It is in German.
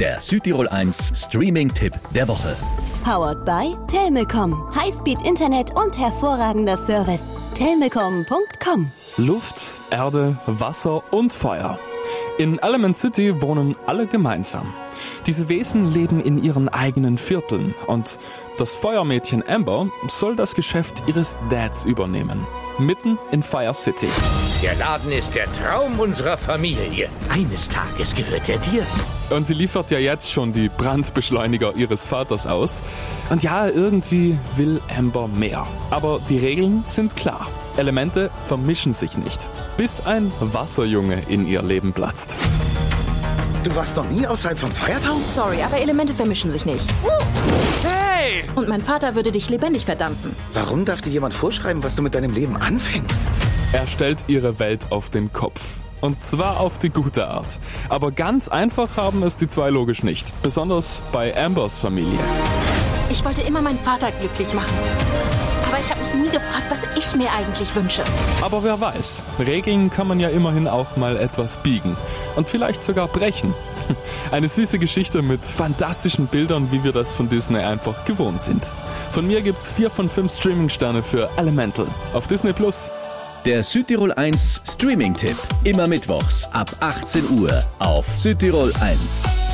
der Südtirol 1 Streaming-Tipp der Woche. Powered by Telmecom. Highspeed Internet und hervorragender Service. Telmecom.com. Luft, Erde, Wasser und Feuer. In Element City wohnen alle gemeinsam. Diese Wesen leben in ihren eigenen Vierteln und das Feuermädchen Amber soll das Geschäft ihres Dads übernehmen. Mitten in Fire City. Der Laden ist der Traum unserer Familie. Eines Tages gehört er dir. Und sie liefert ja jetzt schon die Brandbeschleuniger ihres Vaters aus. Und ja, irgendwie will Amber mehr. Aber die Regeln sind klar. Elemente vermischen sich nicht, bis ein Wasserjunge in ihr Leben platzt. Du warst noch nie außerhalb von Firetown? Sorry, aber Elemente vermischen sich nicht. Hey! Und mein Vater würde dich lebendig verdampfen. Warum darf dir jemand vorschreiben, was du mit deinem Leben anfängst? Er stellt ihre Welt auf den Kopf. Und zwar auf die gute Art. Aber ganz einfach haben es die zwei logisch nicht. Besonders bei Ambers Familie. Ich wollte immer meinen Vater glücklich machen. Aber ich habe mich nie gefragt, was ich mir eigentlich wünsche. Aber wer weiß, Regeln kann man ja immerhin auch mal etwas biegen. Und vielleicht sogar brechen. Eine süße Geschichte mit fantastischen Bildern, wie wir das von Disney einfach gewohnt sind. Von mir gibt's vier von fünf Streaming-Sterne für Elemental auf Disney Plus. Der Südtirol 1 Streaming-Tipp. Immer mittwochs ab 18 Uhr auf Südtirol 1.